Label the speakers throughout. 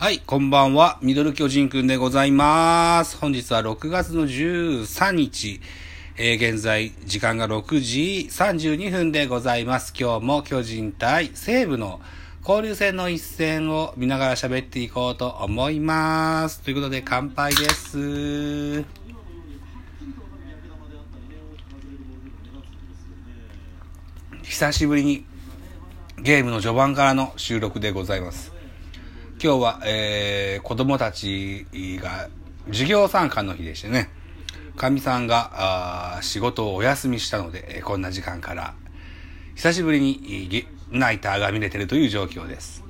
Speaker 1: はい、こんばんは。ミドル巨人くんでございます。本日は6月の13日、えー現在時間が6時32分でございます。今日も巨人対西武の交流戦の一戦を見ながら喋っていこうと思います。ということで乾杯です。久しぶりにゲームの序盤からの収録でございます。今日は、えー、子供たちが授業参観の日でしてね、かみさんがあ仕事をお休みしたので、えーこんな時間から、久しぶりにナイターが見れてるという状況です。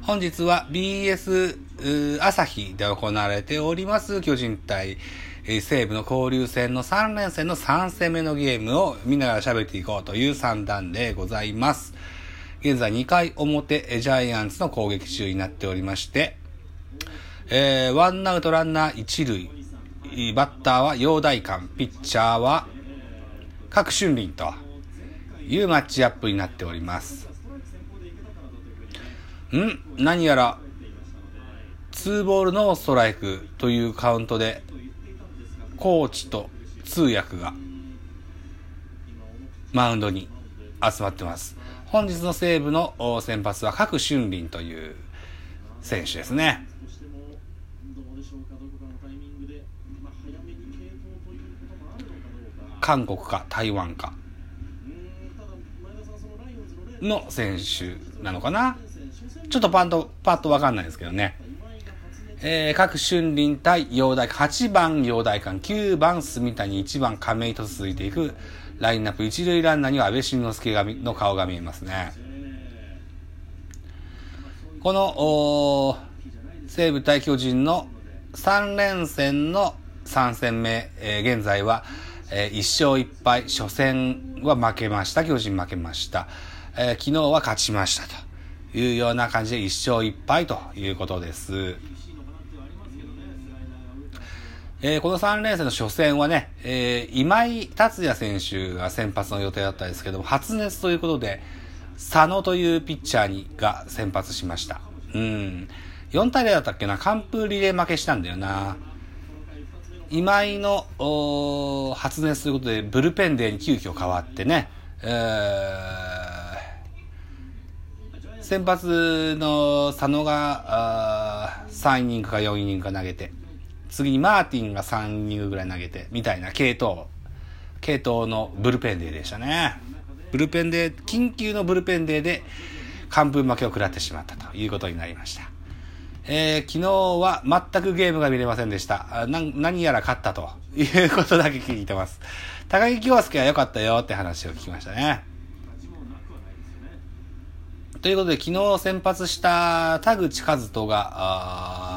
Speaker 1: 本日は BS 朝日で行われております巨人対西武の交流戦の3連戦の3戦目のゲームを見ながら喋っていこうという3段でございます。現在2回表ジャイアンツの攻撃中になっておりまして、えーワンアウトランナー1塁、バッターは陽大館、ピッチャーは各春林というマッチアップになっております。ん？何やら、ツーボールノーストライクというカウントで、コーチと通訳がマウンドに集まってます。本日の西武の先発は各俊林という選手ですね。韓国か台湾かの選手なのかなちょっとパッと、パッとわかんないですけどね。えー、各春林対陽大館、8番陽大館、9番住谷、1番亀井と続いていくラインナップ、一塁ランナーには安倍晋之助がの顔が見えますね。この、西武対巨人の3連戦の3戦目、えー現在は、えー1勝1敗、初戦は負けました。巨人負けました。えー昨日は勝ちましたというような感じで1勝1敗ということです。えーこの3連戦の初戦はね、えー今井達也選手が先発の予定だったんですけども、発熱ということで、佐野というピッチャーにが先発しました。うん。4対0だったっけな、完封リレー負けしたんだよな。今井の発熱ということで、ブルペンデーに急遽変わってね、えー先発の佐野が3イニングか4イニングか投げて、次にマーティンが3イニングぐらい投げて、みたいな系統、系統のブルペンデーでしたね。ブルペンデー、緊急のブルペンデーで完封負けを食らってしまったということになりました。えー昨日は全くゲームが見れませんでした。何やら勝ったということだけ聞いてます。高木京介は良かったよって話を聞きましたね。ということで、昨日先発した田口和人が、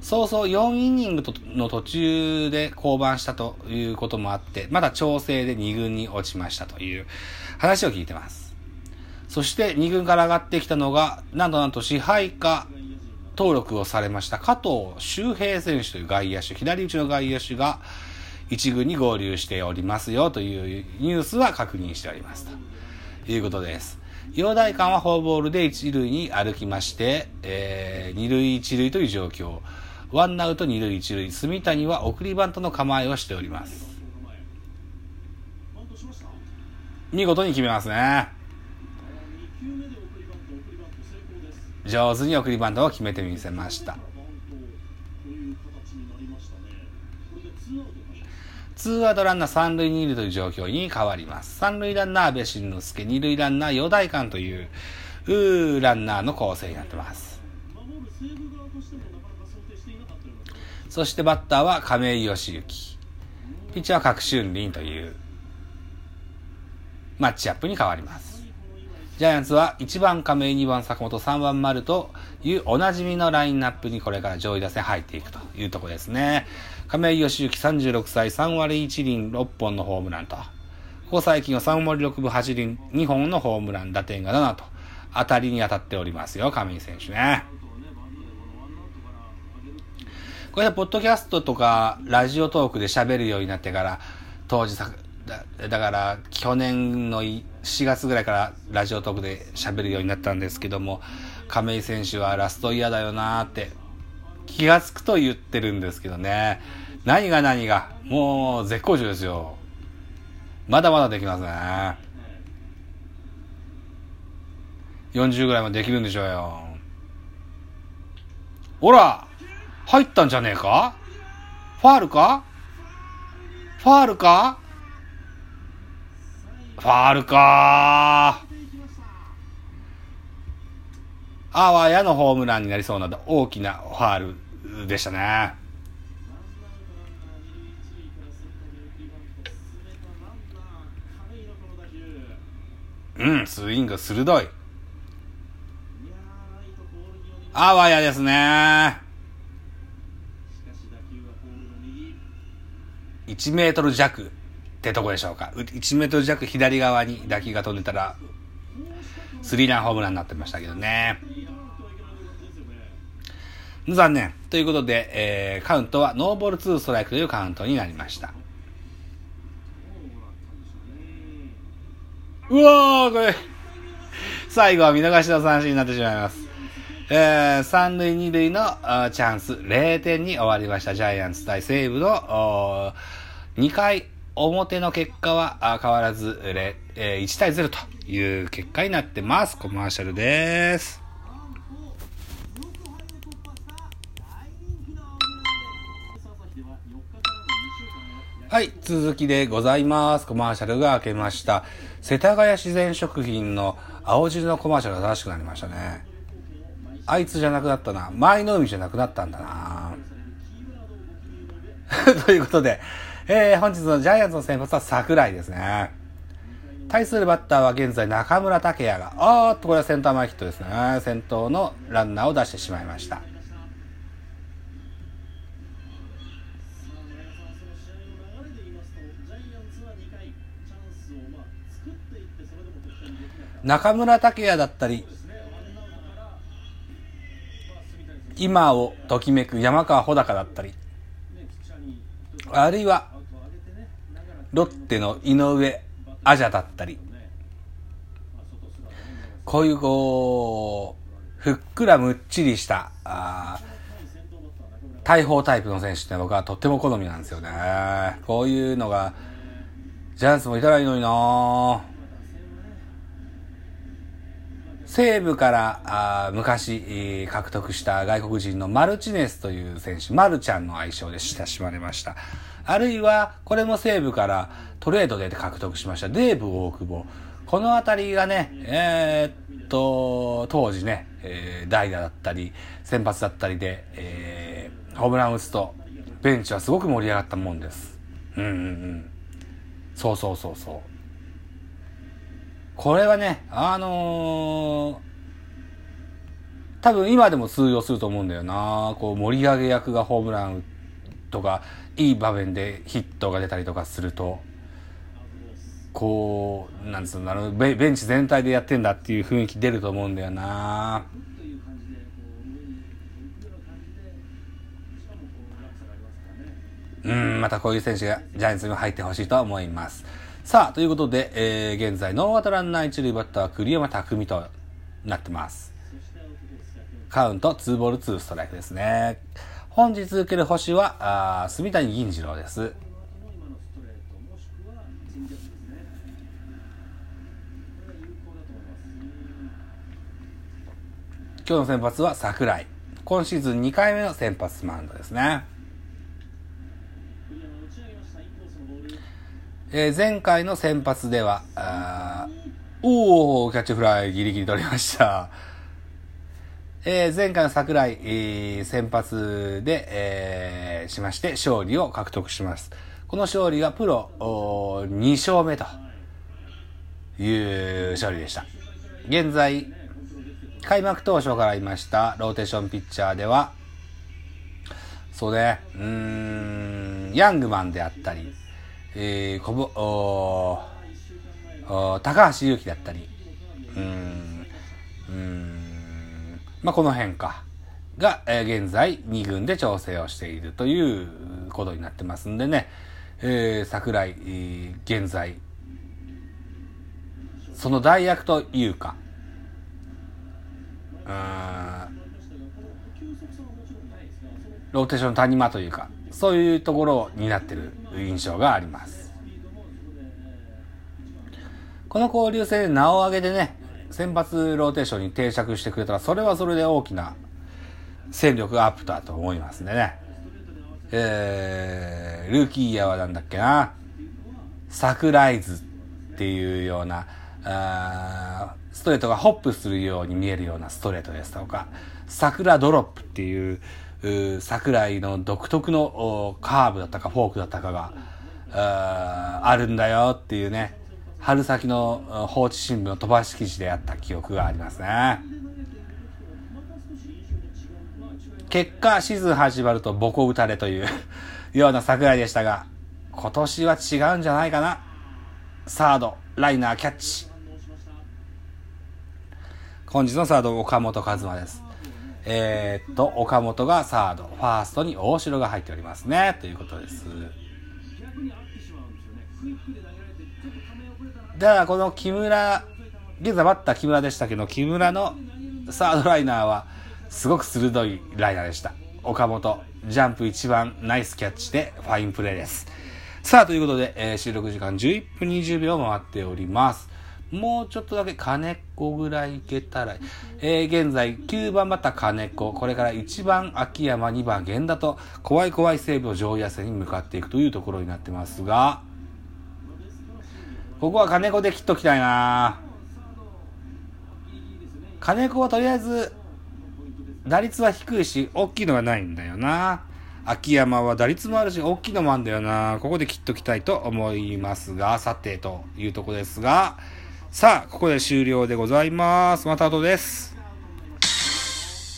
Speaker 1: そうそう4イニングの途中で降板したということもあって、まだ調整で2軍に落ちましたという話を聞いてます。そして2軍から上がってきたのが、なんとなんと支配下登録をされました加藤周平選手という外野手、左打ちの外野手が1軍に合流しておりますよというニュースは確認しておりますということです。陽大館はフォアボールで1塁に歩きまして、えー、2塁1塁という状況。ワンアウト2塁1塁。住谷は送りバントの構えをしております。見事に決めますね。上手に送りバントを決めてみせました。ツーアウトランナー三塁二塁という状況に変わります。三塁ランナー安倍晋之助、二塁ランナー陽大館といううーランナーの構成になってます。そしてバッターは亀井義行。ピッチャーは各春林というマッチアップに変わります。ジャイアンツは1番亀井、2番坂本、3番丸というおなじみのラインナップにこれから上位打線入っていくというとこですね。亀井義行36歳、3割1厘6本のホームランと。ここ最近は3割6分8厘2本のホームラン、打点が7と当たりに当たっておりますよ、亀井選手ね。これでポッドキャストとかラジオトークで喋るようになってから、当時さ、だだから去年の4月ぐらいからラジオトークで喋るようになったんですけども、亀井選手はラストイヤーだよなーって気がつくと言ってるんですけどね。何が何が、もう絶好調ですよ。まだまだできますね。40ぐらいまでできるんでしょうよ。ほら入ったんじゃねえか？ファールか？ファールか？ファールかあわやのホームランになりそうな大きなファールでしたね。うん、スイング鋭い。あわやですね。1メートル弱ってとこでしょうか。1メートル弱左側に打球が飛んでたら、スリーランホームランになってましたけどね。残念。ということで、えー、カウントはノーボール2ストライクというカウントになりました。うわー、これ、最後は見逃しの三振になってしまいます。えー、三塁二塁のチャンス、0点に終わりました。ジャイアンツ対西武の2回表の結果は変わらず、えー、1対0という結果になってます。コマーシャルです。はい、続きでございます。コマーシャルが明けました。世田谷自然食品の青汁のコマーシャルが正しくなりましたね。あいつじゃなくなったな。前の海じゃなくなったんだな。ということで、えー、本日のジャイアンツの先発は桜井ですね。対するバッターは現在中村拓也が、あーっとこれはセンター前ヒットですね。先頭のランナーを出してしまいました。中村拓也だったり、今をときめく山川穂高だったり、あるいは、ロッテの井上アジャだったり、こういうこう、ふっくらむっちりした、あ大砲タイプの選手って僕はとっても好みなんですよね。こういうのが、ジャイアンツもいたらいいのになぁ。西部からあ昔獲得した外国人のマルチネスという選手、マルちゃんの愛称で親しまれました。あるいは、これも西部からトレードで獲得しましたデーブ大久保。このあたりがね、えー、っと、当時ね、えー、代打だったり、先発だったりで、えー、ホームラン打つと、ベンチはすごく盛り上がったもんです。うんうんうん。そうそうそうそう。これはね、あのー、多分今でも通用すると思うんだよな。こう盛り上げ役がホームランとか、いい場面でヒットが出たりとかすると、こう、なんつうんだろう、ベンチ全体でやってんだっていう雰囲気出ると思うんだよな。うん、またこういう選手がジャイアンツにも入ってほしいと思います。さあ、ということで、えー、現在、ノーアウトランナー一塁バッターは栗山匠となってます。カウント2ボール2ストライクですね。本日受ける星は、あ住谷銀次郎です。今日の先発は桜井。今シーズン2回目の先発マウンドですね。えー、前回の先発では、あおおキャッチフライギリギリ取りました。えー、前回の桜井、えー、先発で、えー、しまして勝利を獲得します。この勝利がプロ2勝目という勝利でした。現在、開幕当初からいましたローテーションピッチャーでは、そうね、うーん、ヤングマンであったり、えー、こぼ、高橋祐希だったり、うん、うん、まあ、この辺か。が、えー、現在2軍で調整をしているということになってますんでね、えー、桜井、えー、現在、その代役というか、ローテーション谷間というか、そういうところになってる。印象があります。この交流戦で名を挙げてね、先発ローテーションに定着してくれたら、それはそれで大きな戦力アップだと思いますんでね。えー、ルーキーイヤーはなんだっけな、サクライズっていうような、あストレートがホップするように見えるようなストレートですとか、桜ドロップってい、う桜井の独特のカーブだったかフォークだったかが、あるんだよっていうね、春先の放置新聞の飛ばし記事であった記憶がありますね。結果、シーズン始まるとボコ打たれという ような桜井でしたが、今年は違うんじゃないかな。サード、ライナー、キャッチ。本日のサード、岡本和真です。えー、っと、岡本がサード、ファーストに大城が入っておりますね。ということです。だからこの木村、現在バッター木村でしたけど、木村のサードライナーはすごく鋭いライナーでした。岡本、ジャンプ一番ナイスキャッチでファインプレーです。さあ、ということで、えー、収録時間11分20秒回っております。もうちょっとだけ金子ぐらいいけたら、えー、現在9番バッター金子、これから1番秋山、2番源田と、怖い怖い西武を上位野戦に向かっていくというところになってますが、ここは金子で切っときたいな。金子はとりあえず、打率は低いし、大きいのはないんだよな。秋山は打率もあるし、大きいのもあるんだよな。ここで切っときたいと思いますが、さて、というとこですが、さあ、ここで終了でございます。また後です。